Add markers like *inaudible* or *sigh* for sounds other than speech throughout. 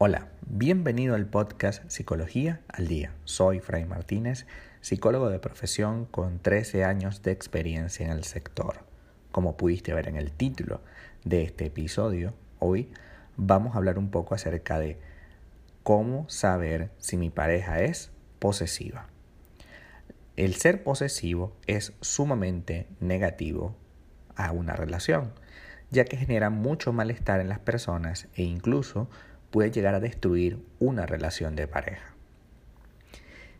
Hola, bienvenido al podcast Psicología al Día. Soy Fray Martínez, psicólogo de profesión con 13 años de experiencia en el sector. Como pudiste ver en el título de este episodio, hoy vamos a hablar un poco acerca de cómo saber si mi pareja es posesiva. El ser posesivo es sumamente negativo a una relación, ya que genera mucho malestar en las personas e incluso puede llegar a destruir una relación de pareja.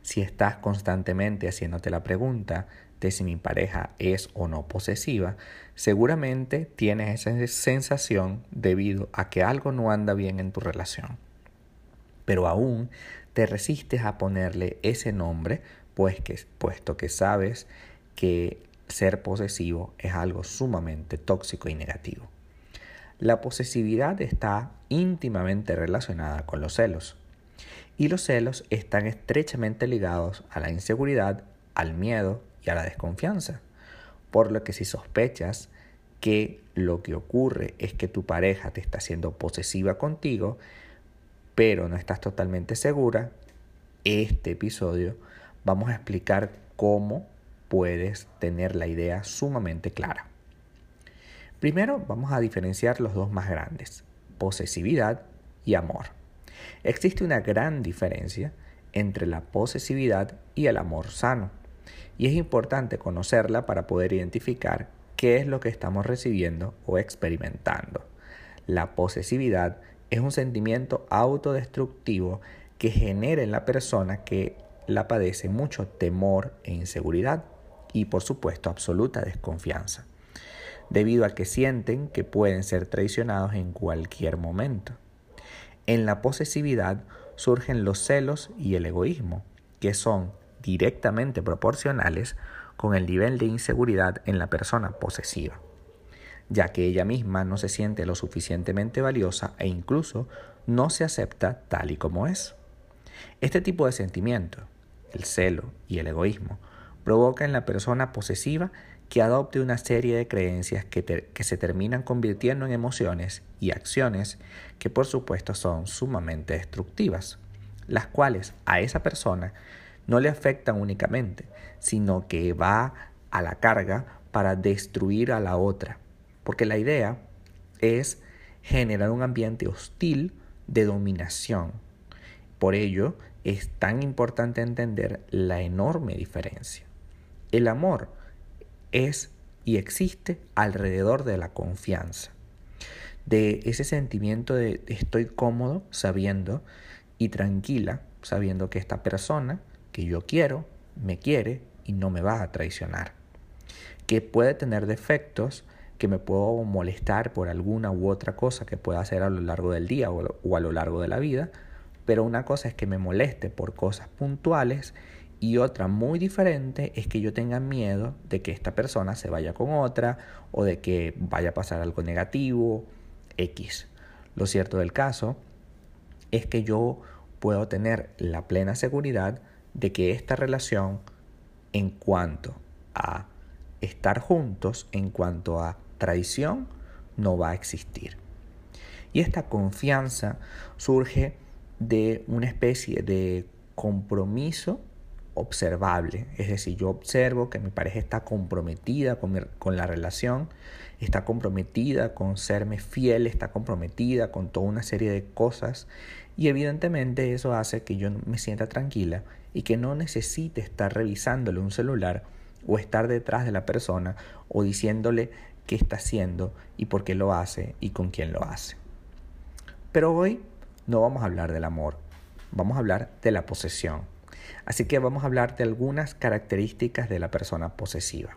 Si estás constantemente haciéndote la pregunta de si mi pareja es o no posesiva, seguramente tienes esa sensación debido a que algo no anda bien en tu relación. Pero aún te resistes a ponerle ese nombre, pues que, puesto que sabes que ser posesivo es algo sumamente tóxico y negativo. La posesividad está íntimamente relacionada con los celos. Y los celos están estrechamente ligados a la inseguridad, al miedo y a la desconfianza. Por lo que si sospechas que lo que ocurre es que tu pareja te está haciendo posesiva contigo, pero no estás totalmente segura, este episodio vamos a explicar cómo puedes tener la idea sumamente clara. Primero vamos a diferenciar los dos más grandes, posesividad y amor. Existe una gran diferencia entre la posesividad y el amor sano, y es importante conocerla para poder identificar qué es lo que estamos recibiendo o experimentando. La posesividad es un sentimiento autodestructivo que genera en la persona que la padece mucho temor e inseguridad y por supuesto absoluta desconfianza debido a que sienten que pueden ser traicionados en cualquier momento. En la posesividad surgen los celos y el egoísmo, que son directamente proporcionales con el nivel de inseguridad en la persona posesiva, ya que ella misma no se siente lo suficientemente valiosa e incluso no se acepta tal y como es. Este tipo de sentimiento, el celo y el egoísmo, provoca en la persona posesiva que adopte una serie de creencias que, que, se terminan convirtiendo en emociones y acciones que por supuesto son sumamente destructivas, las cuales a esa persona no le afectan únicamente, sino que va a la carga para destruir a la otra, porque la idea es generar un ambiente hostil de dominación. Por ello es tan importante entender la enorme diferencia. El amor es y existe alrededor de la confianza, de ese sentimiento de estoy cómodo sabiendo y tranquila sabiendo que esta persona que yo quiero me quiere y no me va a traicionar, que puede tener defectos, que me puedo molestar por alguna u otra cosa que pueda hacer a lo largo del día o a lo largo de la vida, pero una cosa es que me moleste por cosas puntuales y otra muy diferente es que yo tenga miedo de que esta persona se vaya con otra o de que vaya a pasar algo negativo, X. Lo cierto del caso es que yo puedo tener la plena seguridad de que esta relación en cuanto a estar juntos, en cuanto a traición, no va a existir. Y esta confianza surge de una especie de compromiso observable. Es decir, yo observo que mi pareja está comprometida con, con, la relación, está comprometida con serme fiel, está comprometida con toda una serie de cosas. Y evidentemente eso hace que yo me sienta tranquila y que no necesite estar revisándole un celular o estar detrás de la persona o diciéndole qué está haciendo y por qué lo hace y con quién lo hace. Pero hoy no vamos a hablar del amor, vamos a hablar de la posesión. Así que vamos a hablar de algunas características de la persona posesiva.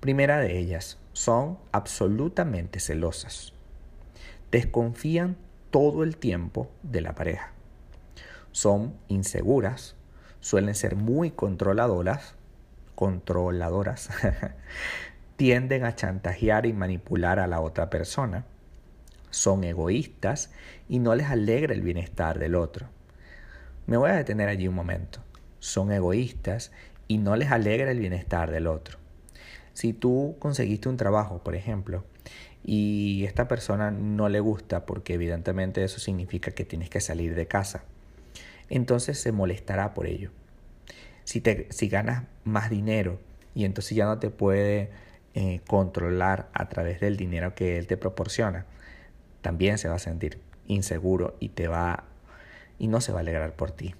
Primera de ellas, son absolutamente celosas. Desconfían todo el tiempo de la pareja. Son inseguras, suelen ser muy controladoras, controladoras, *laughs* tienden a chantajear y manipular a la otra persona, son egoístas y no les alegra el bienestar del otro. Me voy a detener allí un momento. Son egoístas y no les alegra el bienestar del otro. Si tú conseguiste un trabajo, por ejemplo, y esta persona no le gusta porque evidentemente eso significa que tienes que salir de casa, entonces se molestará por ello. Si, te, si ganas más dinero y entonces ya no te puede eh, controlar a través del dinero que él te proporciona, también se va a sentir inseguro y te va y no se va a alegrar por ti.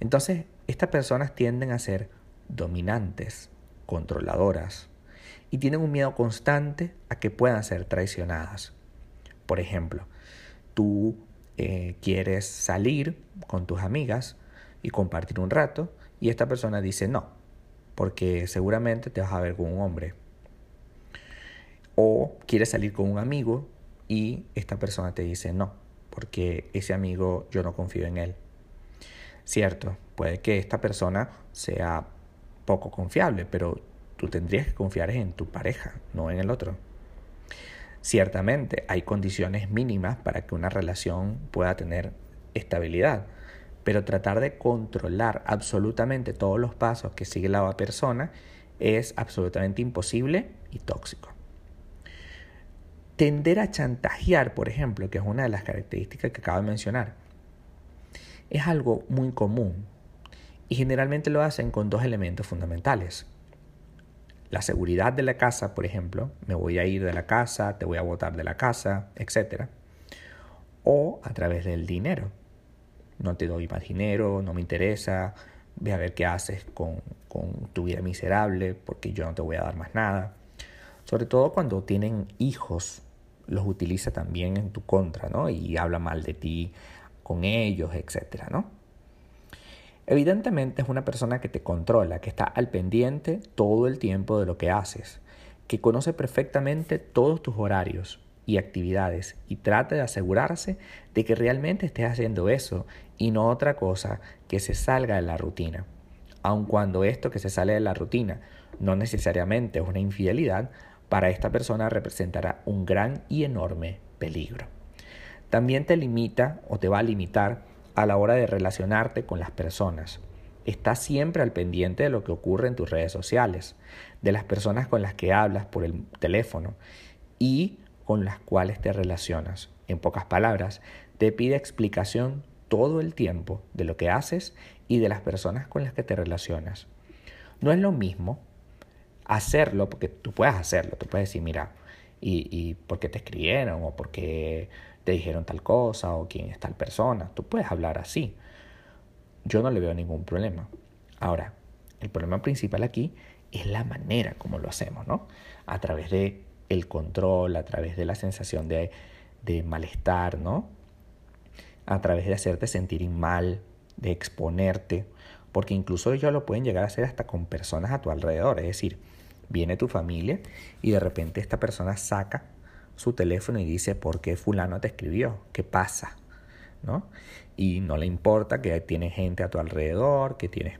Entonces, estas personas tienden a ser dominantes, controladoras y tienen un miedo constante a que puedan ser traicionadas. Por ejemplo, tú eh, quieres salir con tus amigas y compartir un rato y esta persona dice no, porque seguramente te vas a ver con un hombre. O quieres salir con un amigo y esta persona te dice no, porque ese amigo yo no confío en él. Cierto, puede que esta persona sea poco confiable, pero tú tendrías que confiar en tu pareja, no en el otro. Ciertamente hay condiciones mínimas para que una relación pueda tener estabilidad, pero tratar de controlar absolutamente todos los pasos que sigue la persona es absolutamente imposible y tóxico. Tender a chantajear, por ejemplo, que es una de las características que acabo de mencionar, es algo muy común y generalmente lo hacen con dos elementos fundamentales. La seguridad de la casa, por ejemplo, me voy a ir de la casa, te voy a botar de la casa, etc. O a través del dinero. No te doy más dinero, no me interesa, ve a ver qué haces con, con tu vida miserable porque yo no te voy a dar más nada. Sobre todo cuando tienen hijos, los utiliza también en tu contra, ¿no? Y habla mal de ti con ellos, etcétera, ¿no? Evidentemente es una persona que te controla, que está al pendiente todo el tiempo de lo que haces, que conoce perfectamente todos tus horarios y actividades y trata de asegurarse de que realmente estés haciendo eso y no otra cosa que se salga de la rutina. Aun cuando esto que se sale de la rutina no necesariamente es una infidelidad, para esta persona representará un gran y enorme peligro. También te limita o te va a limitar a la hora de relacionarte con las personas. Estás siempre al pendiente de lo que ocurre en tus redes sociales, de las personas con las que hablas por el teléfono y con las cuales te relacionas. En pocas palabras, te pide explicación todo el tiempo de lo que haces y de las personas con las que te relacionas. No es lo mismo hacerlo, porque tú puedes hacerlo, tú puedes decir, mira, y, y por qué te escribieron o por qué te dijeron tal cosa o quién es tal persona. Tú puedes hablar así. Yo no le veo ningún problema. Ahora, el problema principal aquí es la manera como lo hacemos, ¿no? A través de el control, a través de la sensación de, de malestar, ¿no? A través de hacerte sentir mal, de exponerte, porque incluso ellos lo pueden llegar a hacer hasta con personas a tu alrededor, es decir, viene tu familia y de repente esta persona saca su teléfono y dice, ¿por qué fulano te escribió? ¿Qué pasa? ¿No? Y no le importa que tienes gente a tu alrededor, que tienes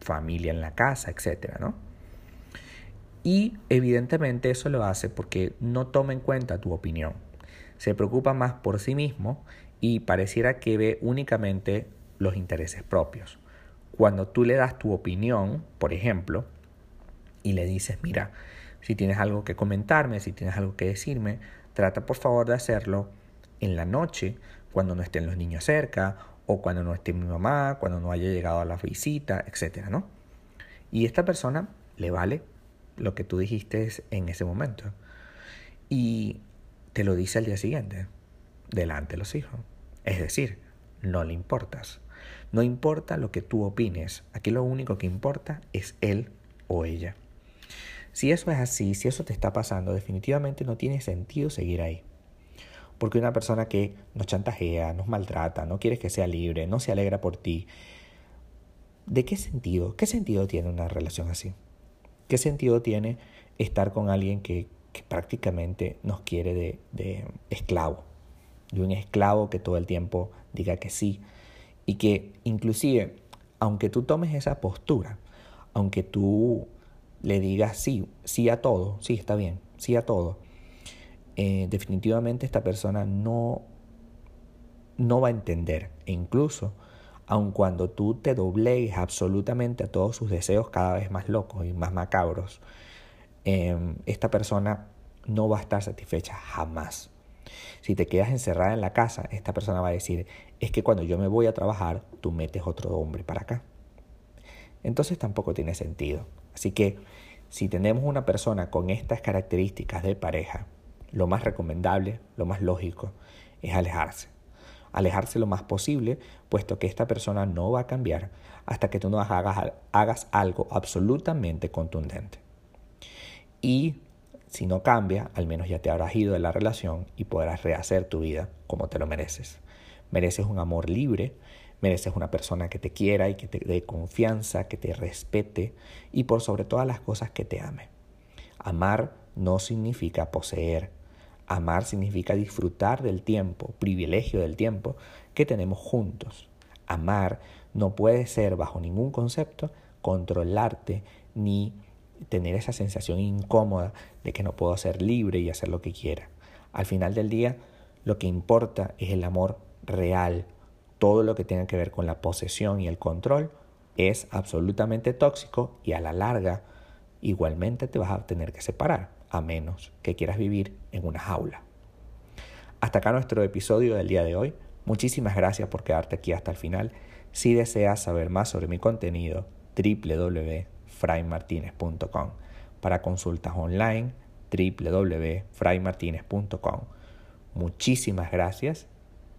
familia en la casa, etcétera, ¿no? Y evidentemente eso lo hace porque no toma en cuenta tu opinión. Se preocupa más por sí mismo y pareciera que ve únicamente los intereses propios. Cuando tú le das tu opinión, por ejemplo, y le dices, mira, si tienes algo que comentarme, si tienes algo que decirme, trata por favor de hacerlo en la noche, cuando no estén los niños cerca, o cuando no esté mi mamá, cuando no haya llegado a la visita, etcétera, ¿no? Y esta persona le vale lo que tú dijiste en ese momento. Y te lo dice al día siguiente, delante de los hijos. Es decir, no le importas. No importa lo que tú opines. Aquí lo único que importa es él o ella. Si eso es así, si eso te está pasando, definitivamente no tiene sentido seguir ahí. Porque una persona que nos chantajea, nos maltrata, no quiere que sea libre, no se alegra por ti, ¿de qué sentido? ¿Qué sentido tiene una relación así? ¿Qué sentido tiene estar con alguien que, prácticamente nos quiere de, de esclavo? De un esclavo que todo el tiempo diga que sí. Y que inclusive, aunque tú tomes esa postura, aunque tú le digas sí, sí a todo, sí, está bien, sí a todo, eh, definitivamente esta persona no, no va a entender. E incluso, aun cuando tú te doblegues absolutamente a todos sus deseos cada vez más locos y más macabros, em, esta persona no va a estar satisfecha jamás. Si te quedas encerrada en la casa, esta persona va a decir, es que cuando yo me voy a trabajar, tú metes otro hombre para acá. Entonces tampoco tiene sentido. Así que si tenemos una persona con estas características de pareja, lo más recomendable, lo más lógico, es alejarse. Alejarse lo más posible, puesto que esta persona no va a cambiar hasta que tú no hagas, hagas algo absolutamente contundente. Y si no cambia, al menos ya te habrás ido de la relación y podrás rehacer tu vida como te lo mereces. Mereces un amor libre, mereces una persona que te quiera y que te dé confianza, que te respete y por sobre todas las cosas que te ame. Amar no significa poseer. Amar significa disfrutar del tiempo, privilegio del tiempo que tenemos juntos. Amar no puede ser bajo ningún concepto controlarte ni tener esa sensación incómoda de que no puedo ser libre y hacer lo que quiera. Al final del día, lo que importa es el amor real. Todo lo que tenga que ver con la posesión y el control es absolutamente tóxico y a la larga igualmente te vas a tener que separar, a menos que quieras vivir en una jaula. Hasta acá nuestro episodio del día de hoy. Muchísimas gracias por quedarte aquí hasta el final. Si deseas saber más sobre mi contenido, www fraymartinez.com. Para consultas online, www.fraymartinez.com. Muchísimas gracias